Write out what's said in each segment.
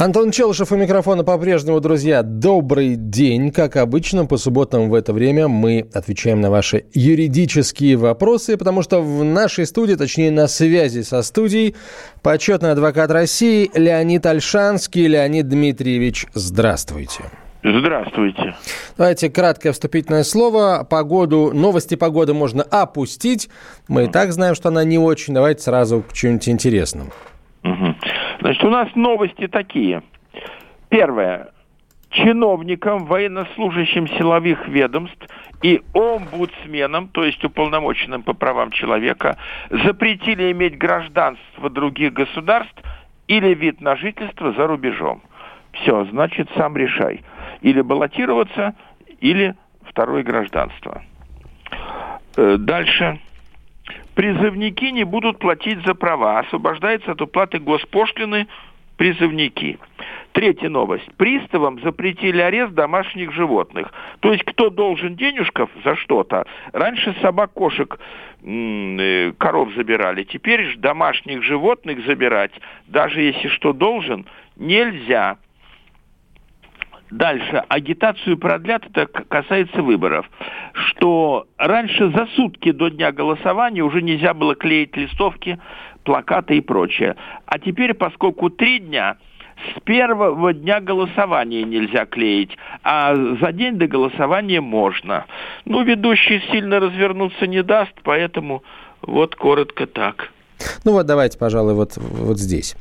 Антон Челышев у микрофона по-прежнему, друзья. Добрый день. Как обычно, по субботам в это время мы отвечаем на ваши юридические вопросы, потому что в нашей студии, точнее на связи со студией, почетный адвокат России Леонид Альшанский. Леонид Дмитриевич, здравствуйте. Здравствуйте. Давайте краткое вступительное слово. Погоду, новости погоды можно опустить. Мы и так знаем, что она не очень. Давайте сразу к чему-нибудь интересному. Угу. Значит, у нас новости такие. Первое. Чиновникам, военнослужащим силовых ведомств и омбудсменам, то есть уполномоченным по правам человека, запретили иметь гражданство других государств или вид на жительство за рубежом. Все, значит, сам решай. Или баллотироваться, или второе гражданство. Э, дальше призывники не будут платить за права. Освобождается от уплаты госпошлины призывники. Третья новость. Приставам запретили арест домашних животных. То есть кто должен денежков за что-то? Раньше собак, кошек, э, коров забирали. Теперь же домашних животных забирать, даже если что должен, нельзя. Дальше. Агитацию продлят, это касается выборов. Что раньше за сутки до дня голосования уже нельзя было клеить листовки, плакаты и прочее. А теперь, поскольку три дня, с первого дня голосования нельзя клеить, а за день до голосования можно. Ну, ведущий сильно развернуться не даст, поэтому вот коротко так. Ну вот давайте, пожалуй, вот, вот здесь.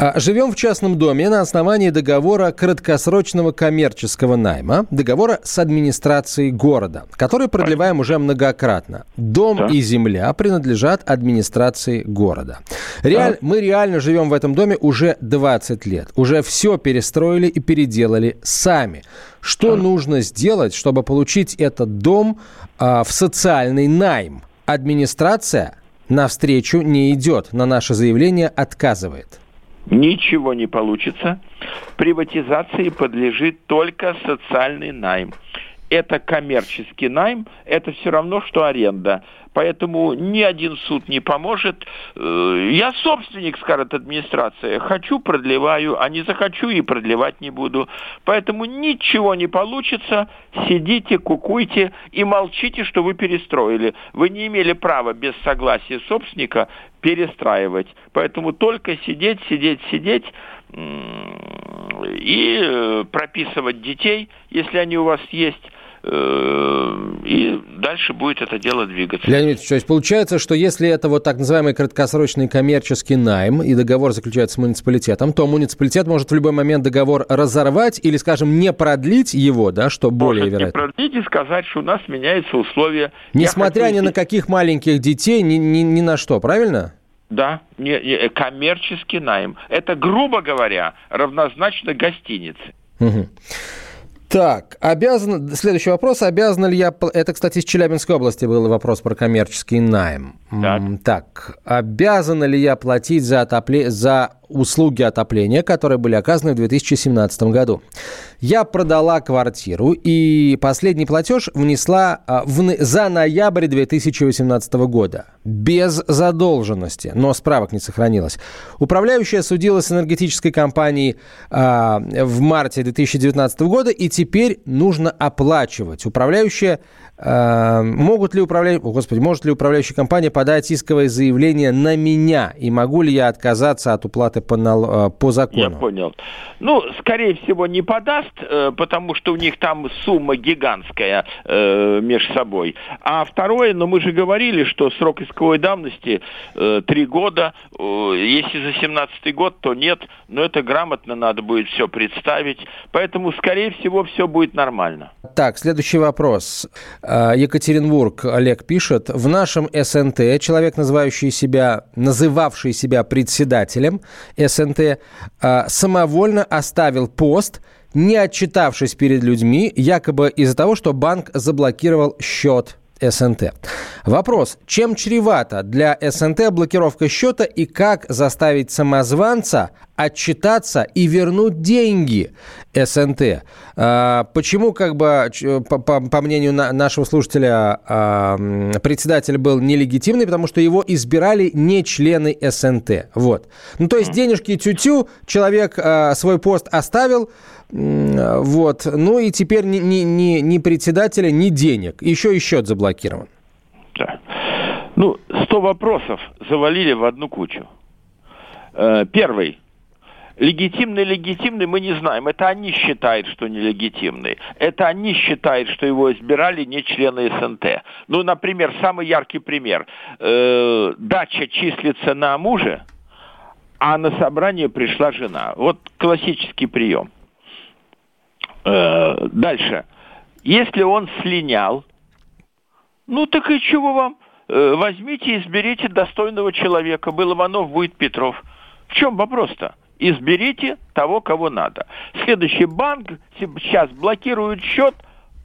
А, живем в частном доме на основании договора краткосрочного коммерческого найма, договора с администрацией города, который продлеваем уже многократно. Дом да. и земля принадлежат администрации города. Реаль... Да. Мы реально живем в этом доме уже 20 лет. Уже все перестроили и переделали сами. Что да. нужно сделать, чтобы получить этот дом а, в социальный найм? Администрация навстречу не идет, на наше заявление отказывает. Ничего не получится. Приватизации подлежит только социальный найм. Это коммерческий найм, это все равно, что аренда. Поэтому ни один суд не поможет. Э, я собственник, скажет администрация. Хочу, продлеваю, а не захочу и продлевать не буду. Поэтому ничего не получится. Сидите, кукуйте и молчите, что вы перестроили. Вы не имели права без согласия собственника перестраивать. Поэтому только сидеть, сидеть, сидеть и э, прописывать детей, если они у вас есть, и дальше будет это дело двигаться. Леонид Ильич, то есть получается, что если это вот так называемый краткосрочный коммерческий найм и договор заключается с муниципалитетом, то муниципалитет может в любой момент договор разорвать или, скажем, не продлить его, да, что более может вероятно. не продлить и сказать, что у нас меняются условия. Несмотря хочу... ни на каких маленьких детей, ни, ни, ни на что, правильно? Да, не, не, коммерческий найм. Это, грубо говоря, равнозначно гостинице. Угу. Так, обязан... Следующий вопрос. Обязан ли я... Это, кстати, из Челябинской области был вопрос про коммерческий найм. Так, так обязан ли я платить за, отопле... за услуги отопления, которые были оказаны в 2017 году. Я продала квартиру и последний платеж внесла а, в, за ноябрь 2018 года. Без задолженности, но справок не сохранилось. Управляющая судилась с энергетической компанией а, в марте 2019 года и теперь нужно оплачивать. Управляющая могут ли управля... О, господи, может ли управляющая компания подать исковое заявление на меня? И могу ли я отказаться от уплаты по, нал... Э, по закону? Я понял. Ну, скорее всего, не подаст, э, потому что у них там сумма гигантская э, между собой. А второе, но ну, мы же говорили, что срок исковой давности э, три года. Э, если за 17 год, то нет. Но это грамотно надо будет все представить. Поэтому, скорее всего, все будет нормально. Так, следующий вопрос. А, Екатеринбург, Олег пишет, в нашем СНТ человек, называющий себя, называвший себя председателем СНТ, а, самовольно оставил пост, не отчитавшись перед людьми, якобы из-за того, что банк заблокировал счет СНТ. Вопрос, чем чревато для СНТ блокировка счета и как заставить самозванца отчитаться и вернуть деньги СНТ? А, почему, как бы, по, по, по мнению нашего слушателя, а, председатель был нелегитимный? Потому что его избирали не члены СНТ. Вот. Ну, то есть денежки тю-тю, человек а, свой пост оставил, вот. Ну и теперь ни, ни, ни, ни председателя, ни денег. Еще и счет заблокирован. Да. Ну, сто вопросов завалили в одну кучу. Э, первый. Легитимный, легитимный, мы не знаем. Это они считают, что нелегитимный. Это они считают, что его избирали не члены СНТ. Ну, например, самый яркий пример. Э, дача числится на муже, а на собрание пришла жена. Вот классический прием. Э, дальше. Если он слинял, ну так и чего вам? Э, возьмите изберите достойного человека. Был Иванов, будет Петров. В чем вопрос-то? Изберите того, кого надо. Следующий банк сейчас блокирует счет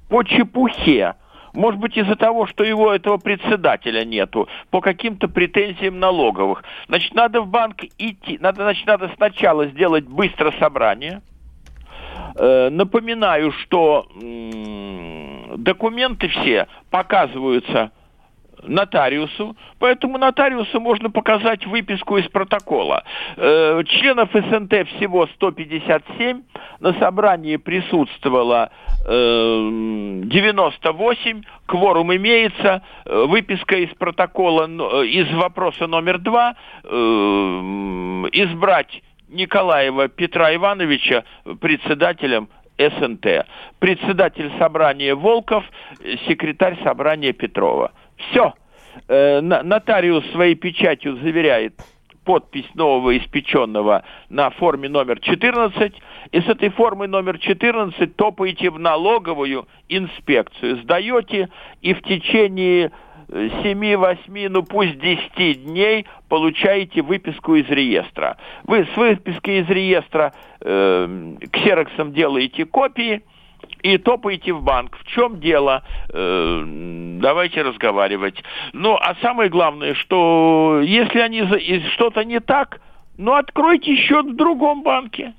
по чепухе. Может быть, из-за того, что его, этого председателя нету, по каким-то претензиям налоговых. Значит, надо в банк идти, надо, значит, надо сначала сделать быстро собрание – напоминаю, что документы все показываются нотариусу, поэтому нотариусу можно показать выписку из протокола. Э, членов СНТ всего 157, на собрании присутствовало 98, э, кворум имеется, выписка из протокола, из вопроса номер два, избрать Николаева Петра Ивановича председателем СНТ. Председатель собрания Волков, секретарь собрания Петрова. Все. Э, нотариус своей печатью заверяет подпись нового испеченного на форме номер 14, и с этой формы номер 14 топаете в налоговую инспекцию, сдаете, и в течение 7-8, ну пусть 10 дней получаете выписку из реестра. Вы с выписки из реестра э, ксероксом делаете копии и топаете в банк. В чем дело? Э, давайте разговаривать. Ну, а самое главное, что если они что-то не так, ну, откройте счет в другом банке.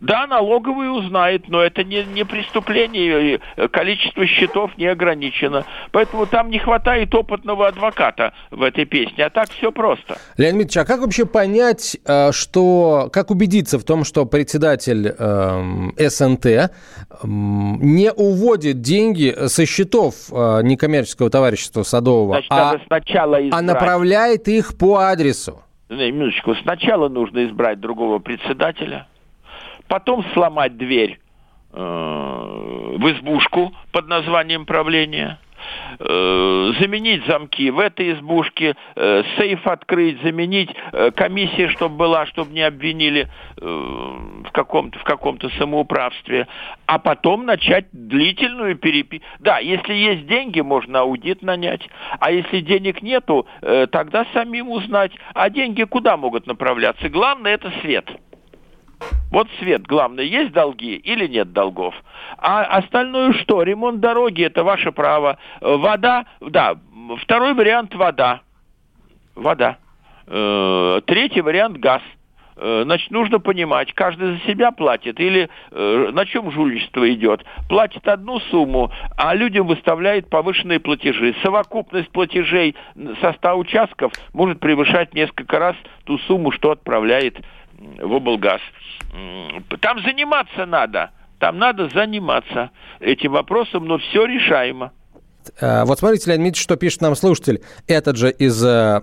Да, налоговый узнает, но это не, не преступление, количество счетов не ограничено. Поэтому там не хватает опытного адвоката в этой песне, а так все просто. Леонид Ильич, а как вообще понять, э, что, как убедиться в том, что председатель э, СНТ э, не уводит деньги со счетов э, некоммерческого товарищества Садового, Значит, а, сначала избрать... а направляет их по адресу? Минуточку, сначала нужно избрать другого председателя, потом сломать дверь э, в избушку под названием правления, э, заменить замки в этой избушке, э, сейф открыть, заменить, э, комиссия, чтобы была, чтобы не обвинили в каком-то в каком-то самоуправстве, а потом начать длительную переписку. Да, если есть деньги, можно аудит нанять, а если денег нету, тогда самим узнать, а деньги куда могут направляться. Главное это свет. Вот свет, главное, есть долги или нет долгов. А остальное что? Ремонт дороги – это ваше право. Вода, да, второй вариант – вода. Вода. Э, третий вариант – газ. Э, значит, нужно понимать, каждый за себя платит или э, на чем жульничество идет. Платит одну сумму, а людям выставляет повышенные платежи. Совокупность платежей со 100 участков может превышать несколько раз ту сумму, что отправляет в облгаз. Там заниматься надо. Там надо заниматься этим вопросом, но все решаемо. Э, вот смотрите, Леонид Дмитриевич, что пишет нам слушатель, этот же из э,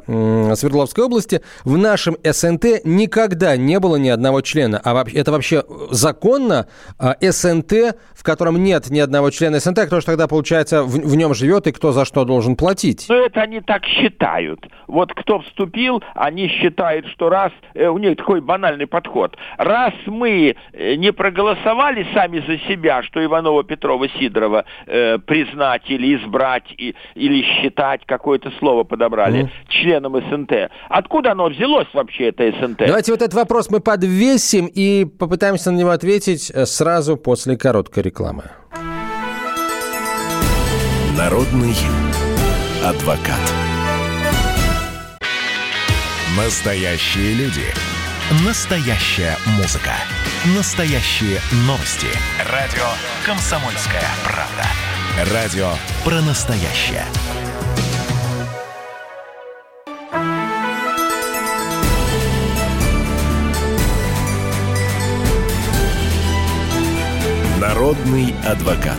Свердловской области. В нашем СНТ никогда не было ни одного члена. А это вообще законно? А СНТ, в котором нет ни одного члена СНТ, а кто же тогда, получается, в, в нем живет и кто за что должен платить? Ну, это они так считают. Вот кто вступил, они считают, что раз... Э, у них такой банальный подход. Раз мы не проголосовали сами за себя, что Иванова, Петрова, Сидорова э, признать или избрать, и, или считать, какое-то слово подобрали, mm. членом СНТ. Откуда оно взялось вообще, это СНТ? Давайте вот этот вопрос мы подвесим и попытаемся на него ответить э, сразу после короткой рекламы. Народный адвокат. Настоящие люди. Настоящая музыка. Настоящие новости. Радио «Комсомольская правда». Радио про настоящее. Народный адвокат.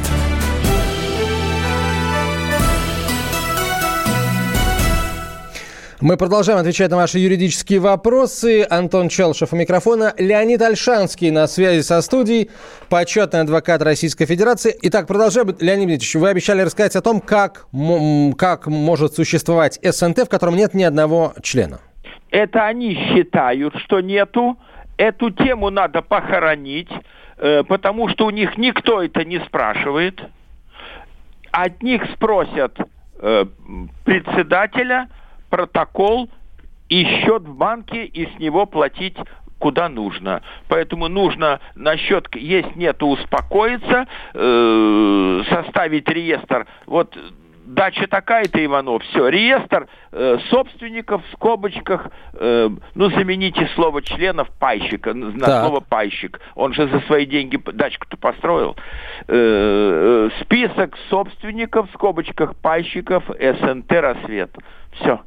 Мы продолжаем отвечать на ваши юридические вопросы. Антон Челшев у микрофона. Леонид Альшанский на связи со студией, почетный адвокат Российской Федерации. Итак, продолжаем. Леонид Дмитриевич, вы обещали рассказать о том, как, как может существовать СНТ, в котором нет ни одного члена. Это они считают, что нету. Эту тему надо похоронить, э, потому что у них никто это не спрашивает. От них спросят э, председателя – протокол и счет в банке, и с него платить куда нужно. Поэтому нужно на счет есть нет успокоиться, э, составить реестр. Вот дача такая-то, Иванов, все, реестр э, собственников в скобочках, э, ну, замените слово членов пайщика на так. слово пайщик. Он же за свои деньги дачку-то построил. Э, э, список собственников в скобочках пайщиков СНТ «Рассвет». Все.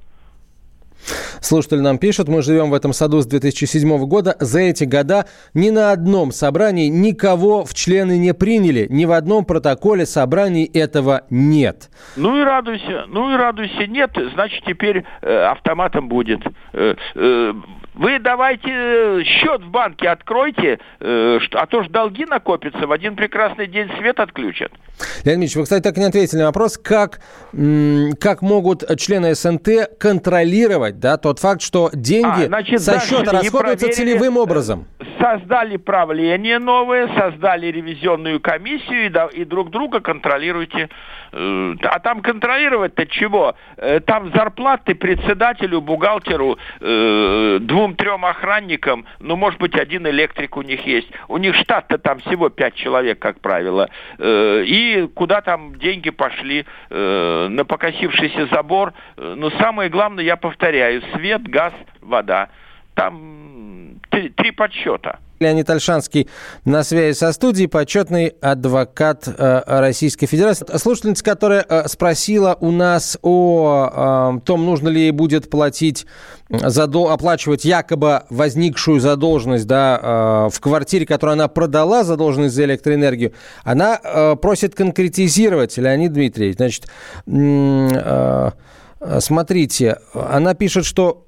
Слушатель нам пишет, мы живем в этом саду с 2007 года. За эти года ни на одном собрании никого в члены не приняли. Ни в одном протоколе собраний этого нет. Ну и радуйся, ну и радуйся. Нет, значит теперь э, автоматом будет. Э, э, вы давайте э, счет в банке откройте, э, а то ж долги накопятся, в один прекрасный день свет отключат. Леонид Ильич, вы, кстати, так и не ответили на вопрос, как, как могут члены СНТ контролировать да, тот факт, что деньги а, значит, со счета расходуются целевым образом? Создали правление новое, создали ревизионную комиссию и, и друг друга контролируйте. Э, а там контролировать-то чего? Там зарплаты председателю, бухгалтеру, двум двум-трем охранникам, ну, может быть, один электрик у них есть. У них штат-то там всего пять человек, как правило. Э, и куда там деньги пошли? Э, на покосившийся забор. Э, но самое главное, я повторяю, свет, газ, вода. Там три, три подсчета. Леонид Альшанский на связи со студией, почетный адвокат э, Российской Федерации. Слушательница, которая э, спросила у нас о э, том, нужно ли ей будет платить, задол... оплачивать якобы возникшую задолженность да, в квартире, которую она продала, задолженность за электроэнергию, она просит конкретизировать, Леонид Дмитриевич. Значит, смотрите, она пишет, что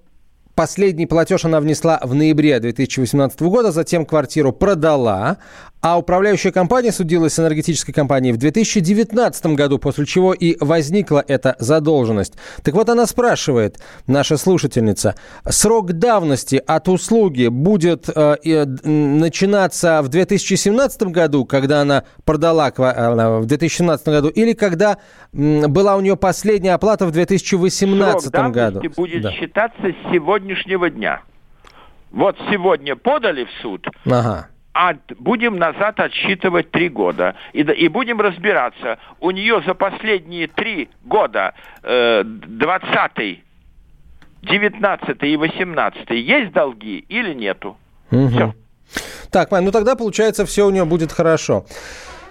Последний платеж она внесла в ноябре 2018 года, затем квартиру продала, а управляющая компания судилась с энергетической компанией в 2019 году, после чего и возникла эта задолженность. Так вот она спрашивает, наша слушательница, срок давности от услуги будет э, э, начинаться в 2017 году, когда она продала э, в 2017 году, или когда э, была у нее последняя оплата в 2018 срок году? будет да. считаться с сегодняшнего дня. Вот сегодня подали в суд. Ага а будем назад отсчитывать три года. И, и будем разбираться. У нее за последние три года, э, 20 19 и 18 есть долги или нету? Угу. Все. Так, ну тогда получается все у нее будет хорошо.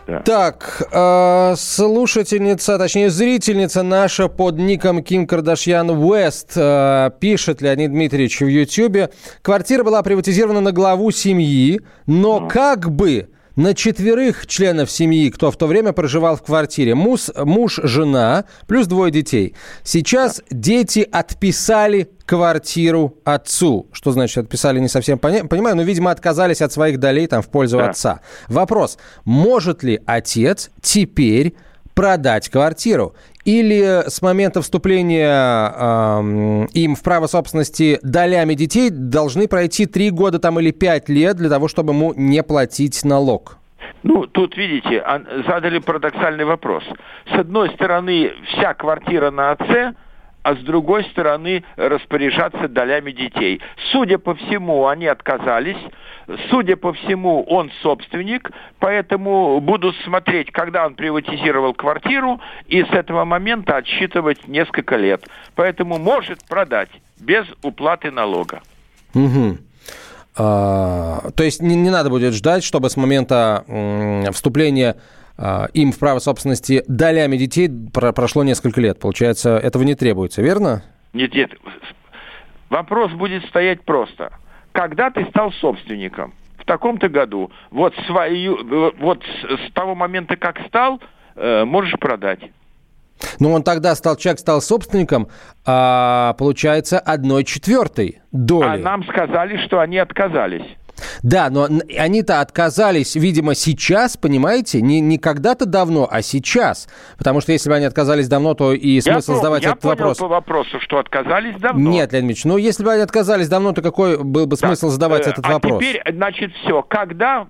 Да. Так, э, слушательница, точнее зрительница наша под ником Ким Кардашьян Уэст э, пишет Леонид Дмитриевич в Ютьюбе. Квартира была приватизирована на главу семьи, но ну. как бы на четверых членов семьи, кто в то время проживал в квартире. Муж, муж жена, плюс двое детей. Сейчас дети отписали квартиру отцу. Что значит отписали, не совсем поня- понимаю, но, видимо, отказались от своих долей там в пользу да. отца. Вопрос, может ли отец теперь продать квартиру? Или с момента вступления э, им в право собственности долями детей должны пройти три года там или пять лет для того, чтобы ему не платить налог? Ну, тут, видите, задали парадоксальный вопрос. С одной стороны, вся квартира на отце – а с другой стороны распоряжаться долями детей. Судя по всему, они отказались. Судя по всему, он собственник, поэтому буду смотреть, когда он приватизировал квартиру, и с этого момента отсчитывать несколько лет. Поэтому может продать без уплаты налога. Угу. А, то есть не, не надо будет ждать, чтобы с момента м, вступления а, им в право собственности долями детей прошло несколько лет. Получается, этого не требуется, верно? Нет, нет. Вопрос будет стоять просто. Когда ты стал собственником? В таком-то году. Вот, свою, вот с того момента, как стал, э, можешь продать. Ну, он тогда стал, человек стал собственником, а, получается, одной четвертой доли. А нам сказали, что они отказались. Да, но они-то отказались, видимо, сейчас, понимаете, не, не когда-то давно, а сейчас. Потому что если бы они отказались давно, то и смысл я задавать я этот понял вопрос... по вопросу, что отказались давно. Нет, Леонид Ильич, ну если бы они отказались давно, то какой был бы смысл так, задавать э, этот а вопрос? теперь, значит, все. Когда,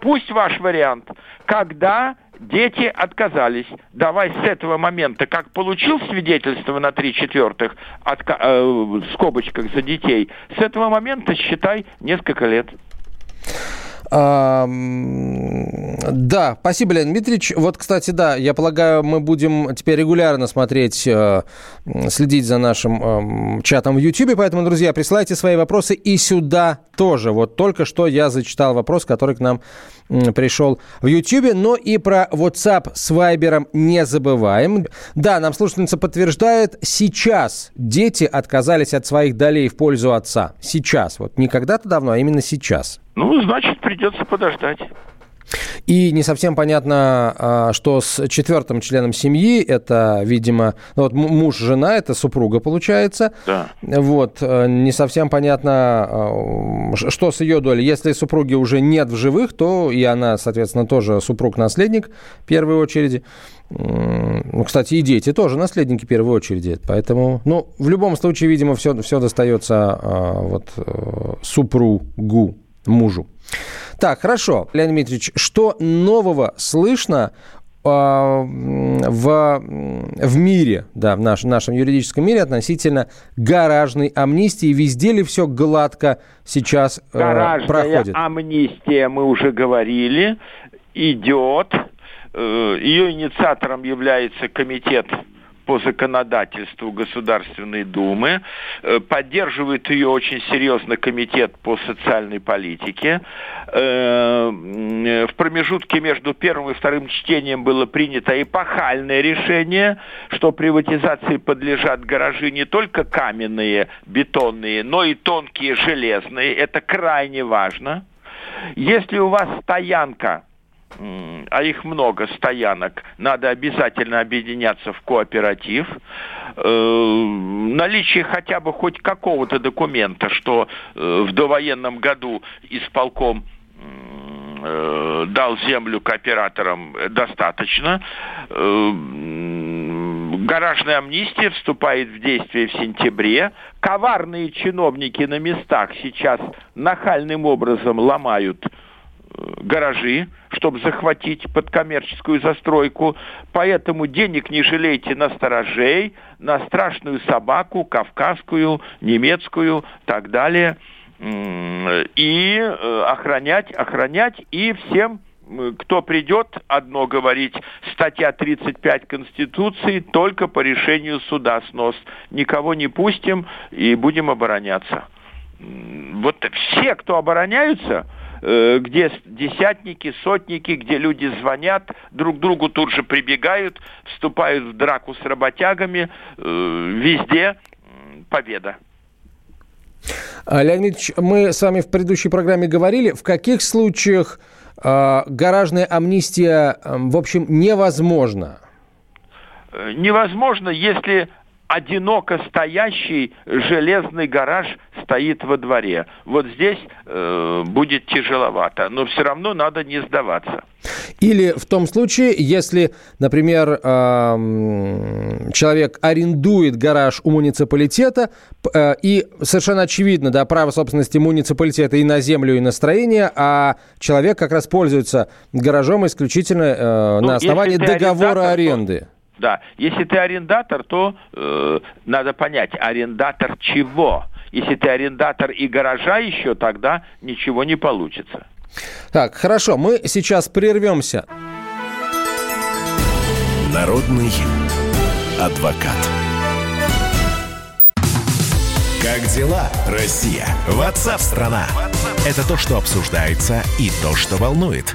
пусть ваш вариант, когда дети отказались. Давай с этого момента, как получил свидетельство на три четвертых отка- э, в скобочках за детей, с этого момента считай несколько лет. А, да, спасибо, Леонид Дмитриевич. Вот, кстати, да, я полагаю, мы будем теперь регулярно смотреть, э, следить за нашим э, чатом в YouTube, поэтому, друзья, присылайте свои вопросы и сюда тоже. Вот только что я зачитал вопрос, который к нам пришел в YouTube, но и про WhatsApp с Viber не забываем. Да, нам слушательница подтверждает, сейчас дети отказались от своих долей в пользу отца. Сейчас, вот не когда-то давно, а именно сейчас. Ну, значит, придется подождать. И не совсем понятно, а, что с четвертым членом семьи, это, видимо, ну, вот муж, жена, это супруга получается. Да. Вот, э, не совсем понятно, а, что с ее долей. Если супруги уже нет в живых, то и она, соответственно, тоже супруг-наследник в первой очереди. Ну, кстати, и дети тоже наследники в первой очереди. Поэтому, ну, в любом случае, видимо, все, все достается а, вот э, супругу мужу. Так, хорошо, Леонид Дмитриевич, что нового слышно а, в, в мире, да, в наш, нашем юридическом мире относительно гаражной амнистии. Везде ли все гладко сейчас э, Гаражная проходит? амнистия, мы уже говорили, идет. Э, Ее инициатором является комитет по законодательству Государственной Думы. Э, поддерживает ее очень серьезно Комитет по социальной политике. Э, в промежутке между первым и вторым чтением было принято эпохальное решение, что приватизации подлежат гаражи не только каменные, бетонные, но и тонкие железные. Это крайне важно. Если у вас стоянка а их много стоянок, надо обязательно объединяться в кооператив. Э, наличие хотя бы хоть какого-то документа, что э, в довоенном году исполком э, дал землю кооператорам, достаточно. Гаражная амнистия вступает в действие в сентябре. Коварные чиновники на местах сейчас нахальным образом ломают гаражи, чтобы захватить под коммерческую застройку. Поэтому денег не жалейте на сторожей, на страшную собаку, кавказскую, немецкую, так далее. И э, охранять, охранять и всем кто придет, одно говорить, статья 35 Конституции, только по решению суда снос. Никого не пустим и будем обороняться. Вот все, кто обороняются, где десятники, сотники, где люди звонят, друг другу тут же прибегают, вступают в драку с работягами, э, везде победа. А, Леонид Ильич, мы с вами в предыдущей программе говорили, в каких случаях э, гаражная амнистия, э, в общем, невозможна? Невозможно, если одиноко стоящий железный гараж стоит во дворе. Вот здесь э, будет тяжеловато, но все равно надо не сдаваться. Или в том случае, если, например, э, человек арендует гараж у муниципалитета, э, и совершенно очевидно, да, право собственности муниципалитета и на землю, и на строение, а человек как раз пользуется гаражом исключительно э, ну, на основании договора аренды. Да, если ты арендатор, то э, надо понять, арендатор чего? Если ты арендатор и гаража еще, тогда ничего не получится. Так, хорошо, мы сейчас прервемся. Народный адвокат. Как дела, Россия? Ватсап-страна! Это то, что обсуждается и то, что волнует.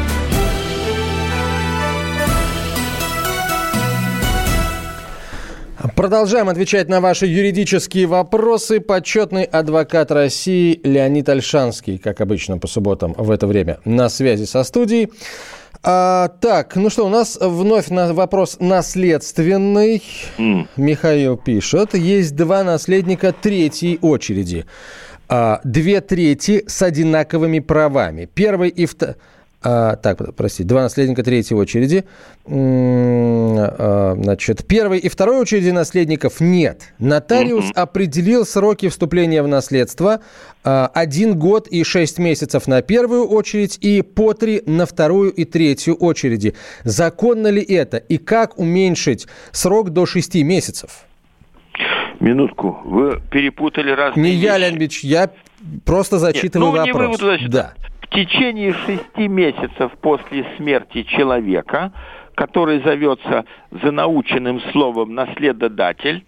Продолжаем отвечать на ваши юридические вопросы. Почетный адвокат России Леонид Альшанский, как обычно по субботам в это время, на связи со студией. А, так, ну что, у нас вновь на вопрос наследственный. Mm. Михаил пишет. Есть два наследника третьей очереди. А, две трети с одинаковыми правами. Первый и второй а, так, простите, два наследника третьей очереди. А, значит, первой и второй очереди наследников нет. Нотариус mm-hmm. определил сроки вступления в наследство. А, один год и шесть месяцев на первую очередь и по три на вторую и третью очереди. Законно ли это? И как уменьшить срок до шести месяцев? Минутку, вы перепутали разные Не вещи. я, Леонидович, я просто зачитываю Нет, ну, вопрос. Не вы, значит, да течение шести месяцев после смерти человека, который зовется за наученным словом наследодатель,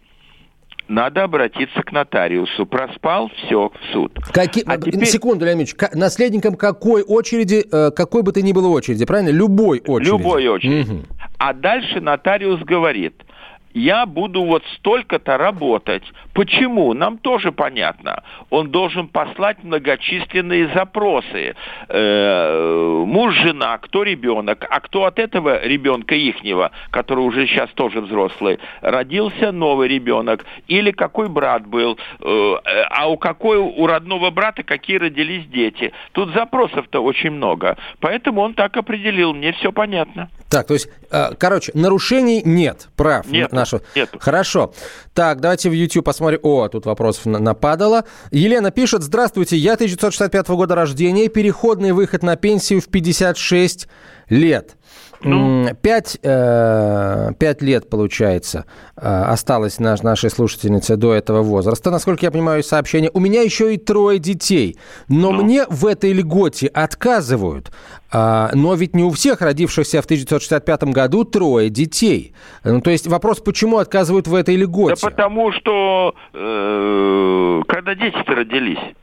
надо обратиться к нотариусу. Проспал, все, в суд. Каки... А теперь... Секунду, Леонид наследником какой очереди, э, какой бы ты ни было очереди, правильно? Любой очереди. Любой очереди. Угу. А дальше нотариус говорит – я буду вот столько-то работать. Почему? Нам тоже понятно. Он должен послать многочисленные запросы. Э, муж, жена, кто ребенок, а кто от этого ребенка ихнего, который уже сейчас тоже взрослый, родился новый ребенок, или какой брат был, э, а у какой у родного брата какие родились дети. Тут запросов-то очень много. Поэтому он так определил. Мне все понятно. Так, то есть, э, короче, нарушений нет, прав. Нет нашего. Нет. Хорошо. Так, давайте в YouTube посмотрим. О, тут вопросов нападало. Елена пишет. Здравствуйте, я 1965 года рождения, переходный выход на пенсию в 56 лет. Ну. Пять, э, пять лет, получается, э, осталось наш, нашей слушательнице до этого возраста. Насколько я понимаю из сообщения, у меня еще и трое детей. Но ну. мне в этой льготе отказывают. А, но ведь не у всех родившихся в 1965 году трое детей. Ну, то есть вопрос, почему отказывают в этой льготе? Да потому что э, когда дети-то родились?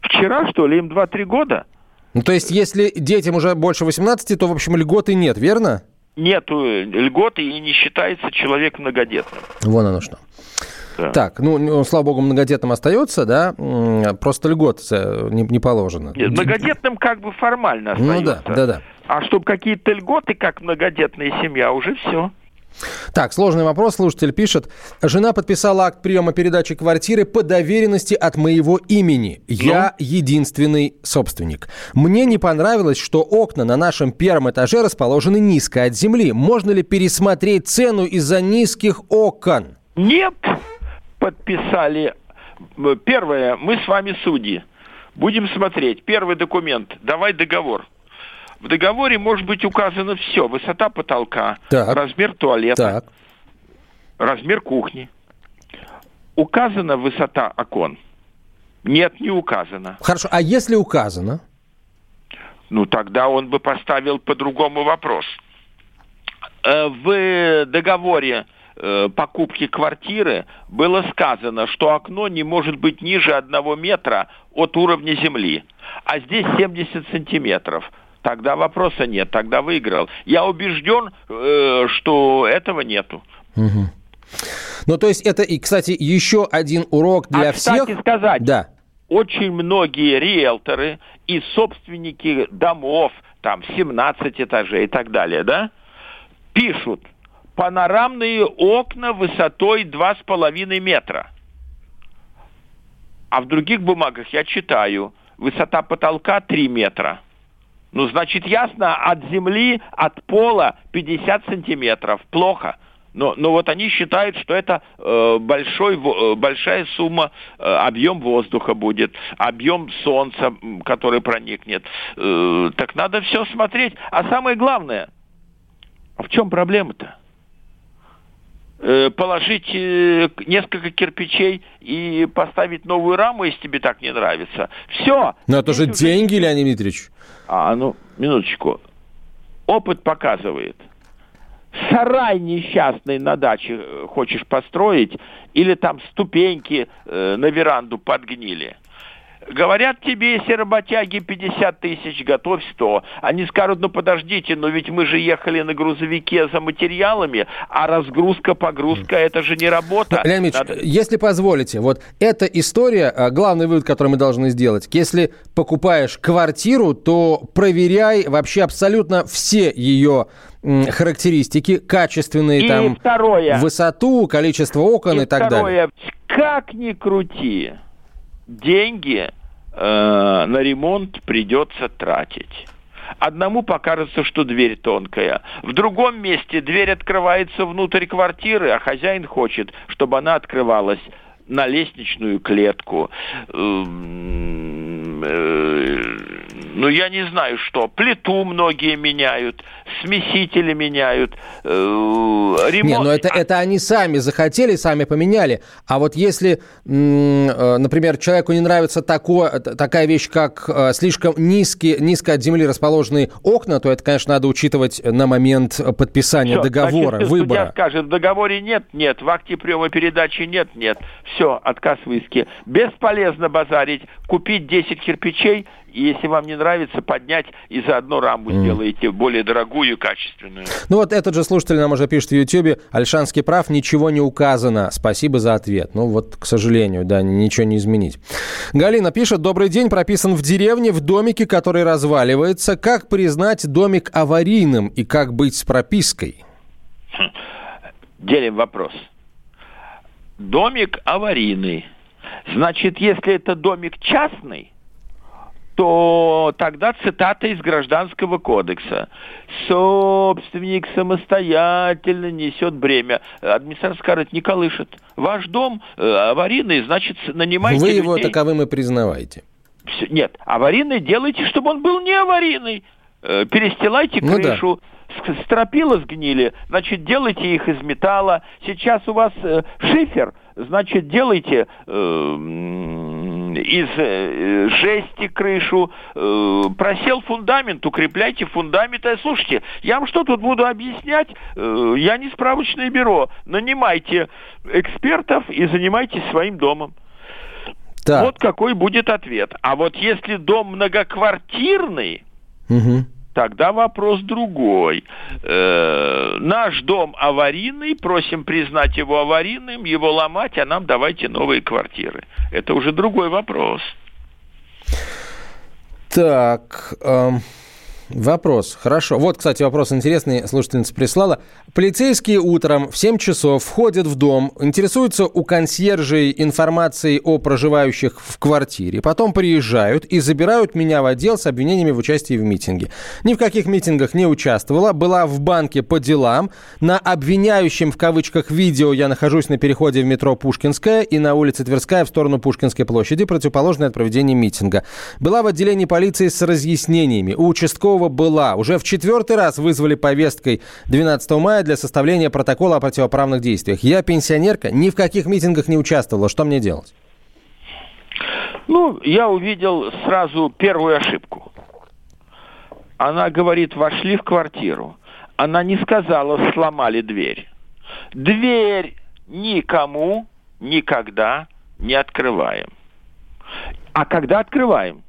Вчера, что ли, им 2-3 года? Ну, то есть, если детям уже больше 18, то, в общем, льготы нет, верно? Нет льготы и не считается человек многодетным. Вон оно что. Да. Так, ну, ну, слава богу, многодетным остается, да, просто льгот не, не положено. Нет, многодетным как бы формально остается. Ну да, да, да. А чтобы какие-то льготы, как многодетная семья, уже все. Так, сложный вопрос. Слушатель пишет. Жена подписала акт приема передачи квартиры по доверенности от моего имени. Я ну? единственный собственник. Мне не понравилось, что окна на нашем первом этаже расположены низко от земли. Можно ли пересмотреть цену из-за низких окон? Нет. Подписали. Первое. Мы с вами судьи. Будем смотреть. Первый документ. Давай договор. В договоре может быть указано все. Высота потолка, так. размер туалета, так. размер кухни. Указана высота окон? Нет, не указано. Хорошо, а если указано? Ну, тогда он бы поставил по-другому вопрос. э, в договоре э, покупки квартиры было сказано, что окно не может быть ниже одного метра от уровня земли, а здесь 70 сантиметров. Тогда вопроса нет, тогда выиграл. Я убежден, э, что этого нету. Угу. Ну, то есть это, и, кстати, еще один урок для а, кстати, всех. сказать, да. очень многие риэлторы и собственники домов, там, 17 этажей и так далее, да, пишут панорамные окна высотой 2,5 метра. А в других бумагах я читаю, высота потолка 3 метра. Ну, значит, ясно, от земли, от пола 50 сантиметров. Плохо. Но, но вот они считают, что это э, большой, э, большая сумма, э, объем воздуха будет, объем солнца, который проникнет. Э, так надо все смотреть. А самое главное, в чем проблема-то? Э, положить э, несколько кирпичей и поставить новую раму, если тебе так не нравится. Все. Но это же деньги, Леонид Дмитриевич. А, ну, минуточку. Опыт показывает. Сарай несчастный на даче э, хочешь построить, или там ступеньки э, на веранду подгнили – Говорят тебе, если работяги 50 тысяч, готовь 100. Они скажут, ну подождите, но ведь мы же ехали на грузовике за материалами, а разгрузка, погрузка, это же не работа. Леонид Надо... если позволите, вот эта история, а, главный вывод, который мы должны сделать. Если покупаешь квартиру, то проверяй вообще абсолютно все ее характеристики, качественные и там, второе, высоту, количество окон и, и так второе, далее. Как ни крути, деньги э, на ремонт придется тратить. Одному покажется, что дверь тонкая. В другом месте дверь открывается внутрь квартиры, а хозяин хочет, чтобы она открывалась на лестничную клетку. Эм, э, ну, я не знаю что. Плиту многие меняют, смесители меняют, э, ремонт. Не, но это, это они сами захотели, сами поменяли. А вот если, э, например, человеку не нравится такое, такая вещь, как слишком низкие, низко от земли расположенные окна, то это, конечно, надо учитывать на момент подписания Все, договора, значит, выбора. Судья скажет, в договоре нет, нет, в акте приема передачи нет, нет все, отказ в иске. Бесполезно базарить, купить 10 кирпичей, если вам не нравится, поднять и заодно раму mm. сделаете более дорогую и качественную. Ну вот этот же слушатель нам уже пишет в Ютьюбе, Альшанский прав, ничего не указано. Спасибо за ответ. Ну вот, к сожалению, да, ничего не изменить. Галина пишет, добрый день, прописан в деревне, в домике, который разваливается. Как признать домик аварийным и как быть с пропиской? Хм. Делим вопрос домик аварийный. Значит, если это домик частный, то тогда цитата из Гражданского кодекса. Собственник самостоятельно несет бремя. Администрация скажет, не колышет. Ваш дом э, аварийный, значит, нанимайте Вы его людей. таковым и признаваете. Нет, аварийный делайте, чтобы он был не аварийный. Э, перестилайте крышу, ну, да. стропила сгнили, значит, делайте их из металла. Сейчас у вас э, шифер, значит, делайте э, из э, жести крышу, э, просел фундамент, укрепляйте фундамент. Э, слушайте, я вам что тут буду объяснять? Я не справочное бюро. Нанимайте экспертов и занимайтесь своим домом. Так. Вот какой будет ответ. А вот если дом многоквартирный, угу. Тогда вопрос другой. Э, наш дом аварийный, просим признать его аварийным, его ломать, а нам давайте новые квартиры. Это уже другой вопрос. Так, эм, Вопрос. Хорошо. Вот, кстати, вопрос интересный. Слушательница прислала. Полицейские утром в 7 часов входят в дом, интересуются у консьержей информацией о проживающих в квартире. Потом приезжают и забирают меня в отдел с обвинениями в участии в митинге. Ни в каких митингах не участвовала. Была в банке по делам. На обвиняющем в кавычках видео я нахожусь на переходе в метро Пушкинская и на улице Тверская в сторону Пушкинской площади, противоположной от проведения митинга. Была в отделении полиции с разъяснениями. У участкового Пескова была. Уже в четвертый раз вызвали повесткой 12 мая для составления протокола о противоправных действиях. Я пенсионерка, ни в каких митингах не участвовала. Что мне делать? Ну, я увидел сразу первую ошибку. Она говорит, вошли в квартиру. Она не сказала, сломали дверь. Дверь никому никогда не открываем. А когда открываем?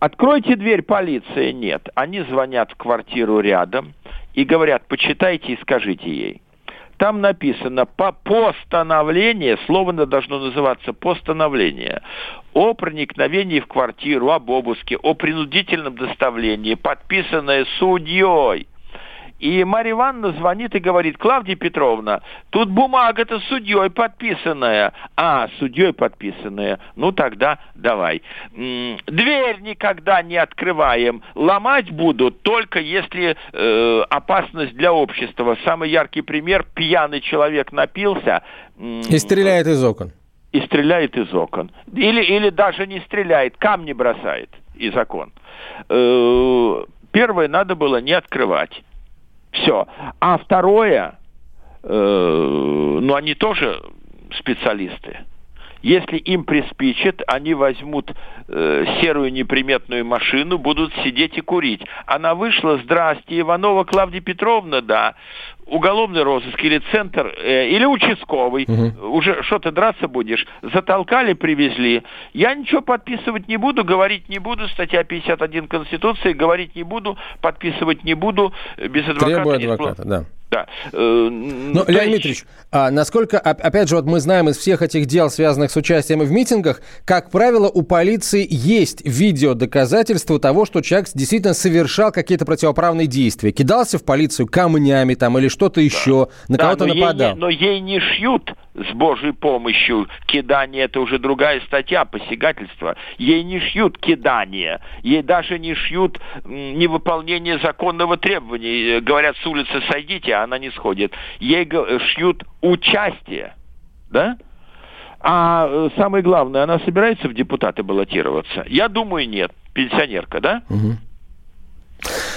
Откройте дверь, полиция нет. Они звонят в квартиру рядом и говорят, почитайте и скажите ей. Там написано по постановление, слово должно называться постановление, о проникновении в квартиру, об обыске, о принудительном доставлении, подписанное судьей. И Марья Ивановна звонит и говорит, Клавдия Петровна, тут бумага-то судьей подписанная. А, судьей подписанная. Ну тогда давай. Дверь никогда не открываем. Ломать будут только если э, опасность для общества. Самый яркий пример, пьяный человек напился. И стреляет из окон. И стреляет из окон. Или, или даже не стреляет, камни бросает из окон. Э, первое надо было не открывать. Все. А второе, э, ну они тоже специалисты. Если им приспичит, они возьмут э, серую неприметную машину, будут сидеть и курить. Она вышла, здрасте, Иванова Клавдия Петровна, да, уголовный розыск или центр, э, или участковый, угу. уже что ты драться будешь, затолкали, привезли. Я ничего подписывать не буду, говорить не буду, статья 51 Конституции, говорить не буду, подписывать не буду, без адвоката. Требую адвоката, да. Да. Э, Но, ну, Леонид Дмитриевич, а насколько, опять же, вот мы знаем из всех этих дел, связанных с участием в митингах, как правило, у полиции есть видеодоказательства того, что человек действительно совершал какие-то противоправные действия. Кидался в полицию камнями там или что-то еще, да. на да, кого-то нападал. Ей не, но ей не шьют с Божьей помощью кидание, это уже другая статья, посягательство. Ей не шьют кидание, ей даже не шьют невыполнение законного требования. Говорят, с улицы сойдите, а она не сходит. Ей шьют участие, да? А э, самое главное, она собирается в депутаты баллотироваться? Я думаю, нет. Пенсионерка, да? Угу.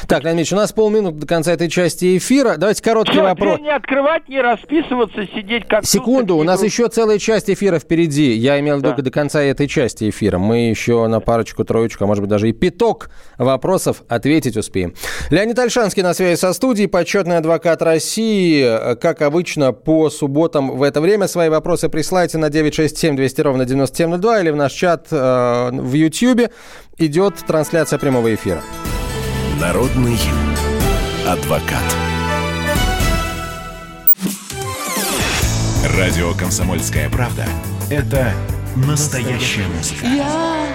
Так, Леонид у нас полминуты до конца этой части эфира. Давайте короткий Все, вопрос. не открывать, не расписываться, сидеть как Секунду, у нас еще целая часть эфира впереди. Я имел в виду да. до конца этой части эфира. Мы еще на парочку, троечку, а может быть даже и пяток вопросов ответить успеем. Леонид Альшанский на связи со студией, почетный адвокат России. Как обычно, по субботам в это время свои вопросы присылайте на 967 200 ровно 9702 или в наш чат э, в YouTube. Идет трансляция прямого эфира. Народный адвокат. Радио «Комсомольская правда» — это настоящая музыка. Я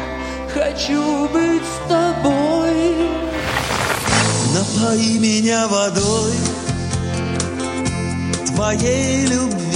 хочу быть с тобой. Напои меня водой твоей любви.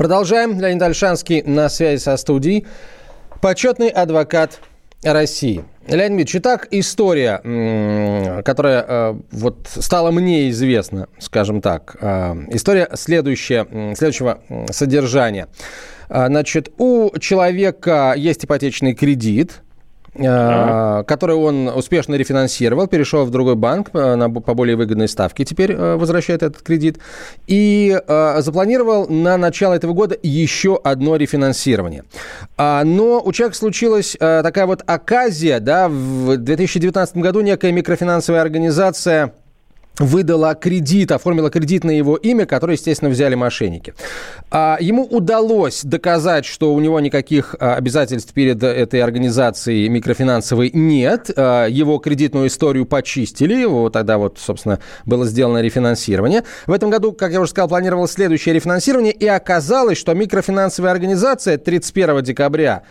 Продолжаем. Леонид Альшанский на связи со студией. Почетный адвокат России. Леонид Ильич, итак, история, которая э, вот стала мне известна, скажем так. Э, история следующая, следующего содержания. Э, значит, у человека есть ипотечный кредит, Uh-huh. который он успешно рефинансировал, перешел в другой банк э, на, по более выгодной ставке, теперь э, возвращает этот кредит, и запланировал на начало этого года еще одно рефинансирование. А, но у человека случилась такая вот оказия, да, в 2019 году некая микрофинансовая организация выдала кредит, оформила кредит на его имя, который, естественно, взяли мошенники. А ему удалось доказать, что у него никаких а, обязательств перед этой организацией микрофинансовой нет. А, его кредитную историю почистили, его тогда вот, собственно, было сделано рефинансирование. В этом году, как я уже сказал, планировалось следующее рефинансирование, и оказалось, что микрофинансовая организация 31 декабря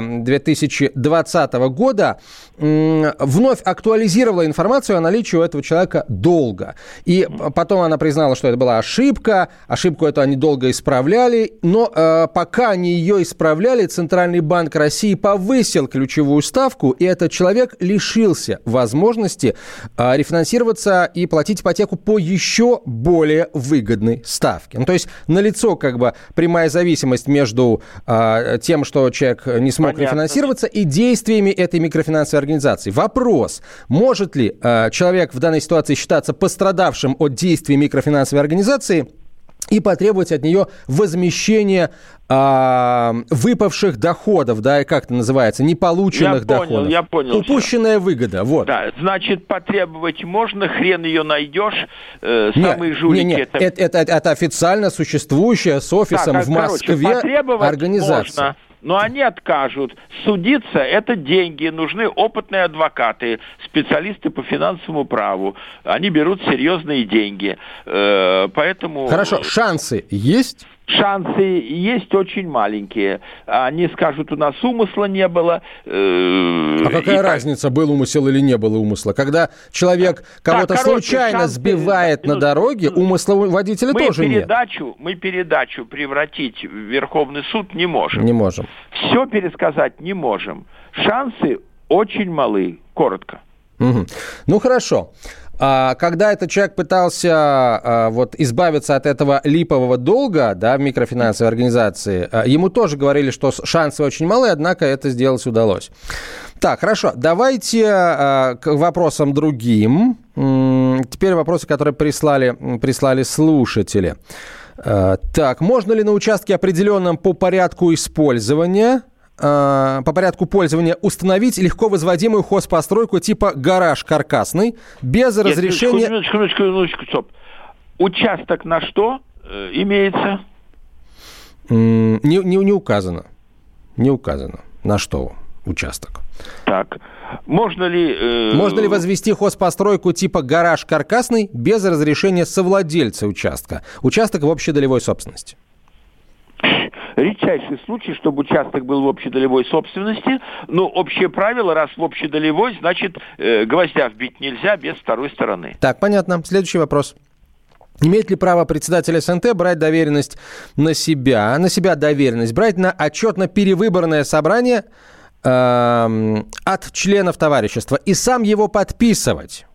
2020 года вновь актуализировала информацию о наличии у этого человека долга. И потом она признала, что это была ошибка, ошибку эту они долго исправляли, но э, пока они ее исправляли, Центральный банк России повысил ключевую ставку, и этот человек лишился возможности э, рефинансироваться и платить ипотеку по еще более выгодной ставке. Ну, то есть налицо как бы прямая зависимость между э, тем, что человек не смог Понятно. рефинансироваться, и действиями этой микрофинансовой организации. Вопрос, может ли э, человек в данной ситуации считаться пострадавшим от действий микрофинансовой организации и потребовать от нее возмещения а, выпавших доходов, да, и как это называется, неполученных я понял, доходов. Я понял. Упущенная все. выгода, вот. Да, значит, потребовать можно, хрен ее найдешь. Э, самые нет, жулики нет, нет. Это... Это, это... это официально существующая с офисом так, в Москве короче, организация. Можно но они откажут. Судиться – это деньги, нужны опытные адвокаты, специалисты по финансовому праву. Они берут серьезные деньги. Э, поэтому... Хорошо, шансы есть? Шансы есть очень маленькие. Они скажут, у нас умысла не было. Э, а какая разница, был умысел или не было умысла? Когда человек кого-то так, случайно шансы, сбивает на дороге, умысла у водителя мы тоже передачу, нет. Мы передачу превратить в Верховный суд не можем. Не можем. Все пересказать не можем. Шансы очень малы, коротко. Угу. Ну хорошо. А, когда этот человек пытался а, вот, избавиться от этого липового долга да, в микрофинансовой организации, а, ему тоже говорили, что шансы очень малы, однако это сделать удалось. Так, хорошо, давайте к вопросам другим. Теперь вопросы, которые прислали, прислали слушатели. Так, можно ли на участке, определенном по порядку использования, Э, по порядку пользования установить легко возводимую хозпостройку типа гараж каркасный без Нет, разрешения... Минуточку, минуточку, минуточку, стоп. Участок на что э, имеется? Не, не, не указано. Не указано. На что участок. Так. Можно ли... Э... Можно ли возвести хозпостройку типа гараж каркасный без разрешения совладельца участка? Участок в общей долевой собственности редчайший случай, чтобы участок был в общедолевой собственности, но общее правило, раз в общедолевой, значит, э, гвоздя вбить нельзя без второй стороны. Так, понятно. Следующий вопрос. Имеет ли право председатель СНТ брать доверенность на себя, на себя доверенность, брать на отчетно-перевыборное собрание э, от членов товарищества и сам его подписывать?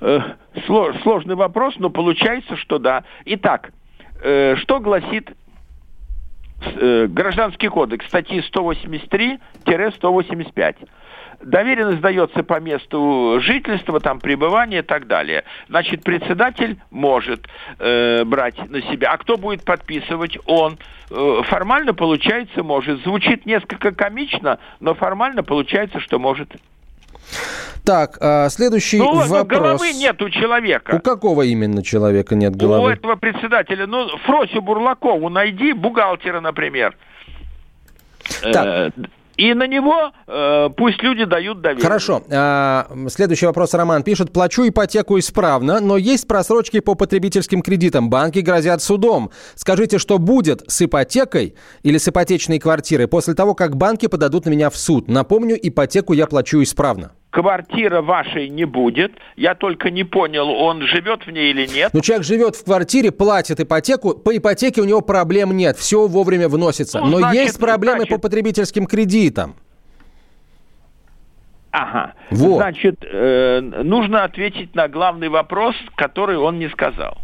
Э, сложный вопрос, но получается, что да. Итак, э, что гласит Гражданский кодекс, статьи 183-185. Доверенность дается по месту жительства, там пребывания и так далее. Значит, председатель может э, брать на себя. А кто будет подписывать? Он. Э, формально, получается, может. Звучит несколько комично, но формально получается, что может. Так, а, следующий ну, вопрос. головы нет у человека. У какого именно человека нет головы? У этого председателя. Ну, Фросю Бурлакову найди, бухгалтера, например. Так. Э, и на него э, пусть люди дают доверие. Хорошо. А, следующий вопрос Роман пишет. Плачу ипотеку исправно, но есть просрочки по потребительским кредитам. Банки грозят судом. Скажите, что будет с ипотекой или с ипотечной квартирой после того, как банки подадут на меня в суд? Напомню, ипотеку я плачу исправно квартира вашей не будет. Я только не понял, он живет в ней или нет. Ну, человек живет в квартире, платит ипотеку. По ипотеке у него проблем нет. Все вовремя вносится. Ну, Но значит, есть проблемы значит... по потребительским кредитам. Ага. Вот. Значит, э, нужно ответить на главный вопрос, который он не сказал.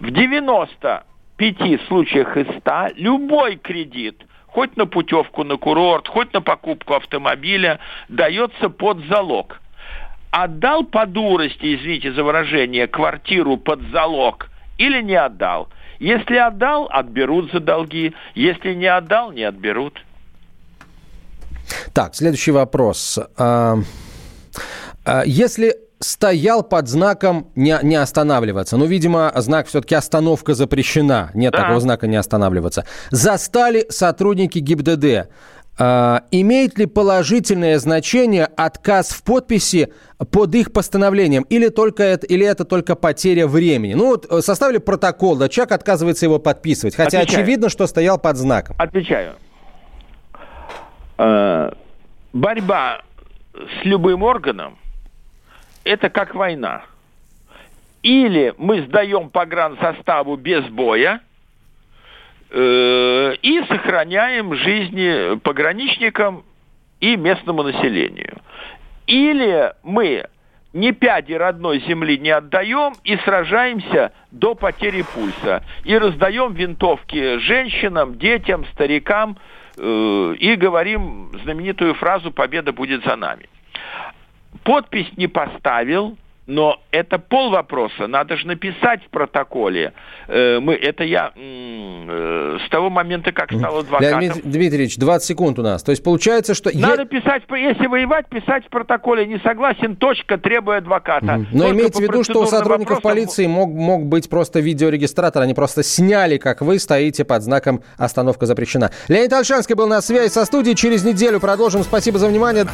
В 95 случаях из 100 любой кредит – хоть на путевку на курорт, хоть на покупку автомобиля, дается под залог. Отдал по дурости, извините за выражение, квартиру под залог или не отдал? Если отдал, отберут за долги. Если не отдал, не отберут. Так, следующий вопрос. А, а, если стоял под знаком не, не останавливаться. Ну, видимо, знак все-таки остановка запрещена. Нет да. такого знака не останавливаться. Застали сотрудники ГИБДД. Uh, имеет ли положительное значение отказ в подписи под их постановлением? Или, только это, или это только потеря времени? Ну, вот э, составили протокол, да, человек отказывается его подписывать, хотя Отвечаю. очевидно, что стоял под знаком. Отвечаю. Э, борьба с любым органом – это как война. Или мы сдаем погрансоставу без боя э, и сохраняем жизни пограничникам и местному населению. Или мы ни пяди родной земли не отдаем и сражаемся до потери пульса. И раздаем винтовки женщинам, детям, старикам э, и говорим знаменитую фразу «Победа будет за нами». Подпись не поставил, но это пол вопроса. Надо же написать в протоколе. Э, мы, это я э, с того момента, как стал адвокатом. Леонид Дмитриевич, 20 секунд у нас. То есть получается, что... Надо писать, если воевать, писать в протоколе. Не согласен, точка, требуя адвоката. Но имейте в виду, что у сотрудников вопросам... полиции мог, мог быть просто видеорегистратор. Они просто сняли, как вы стоите под знаком «Остановка запрещена». Леонид Альшанский был на связи со студией. Через неделю продолжим. Спасибо за внимание.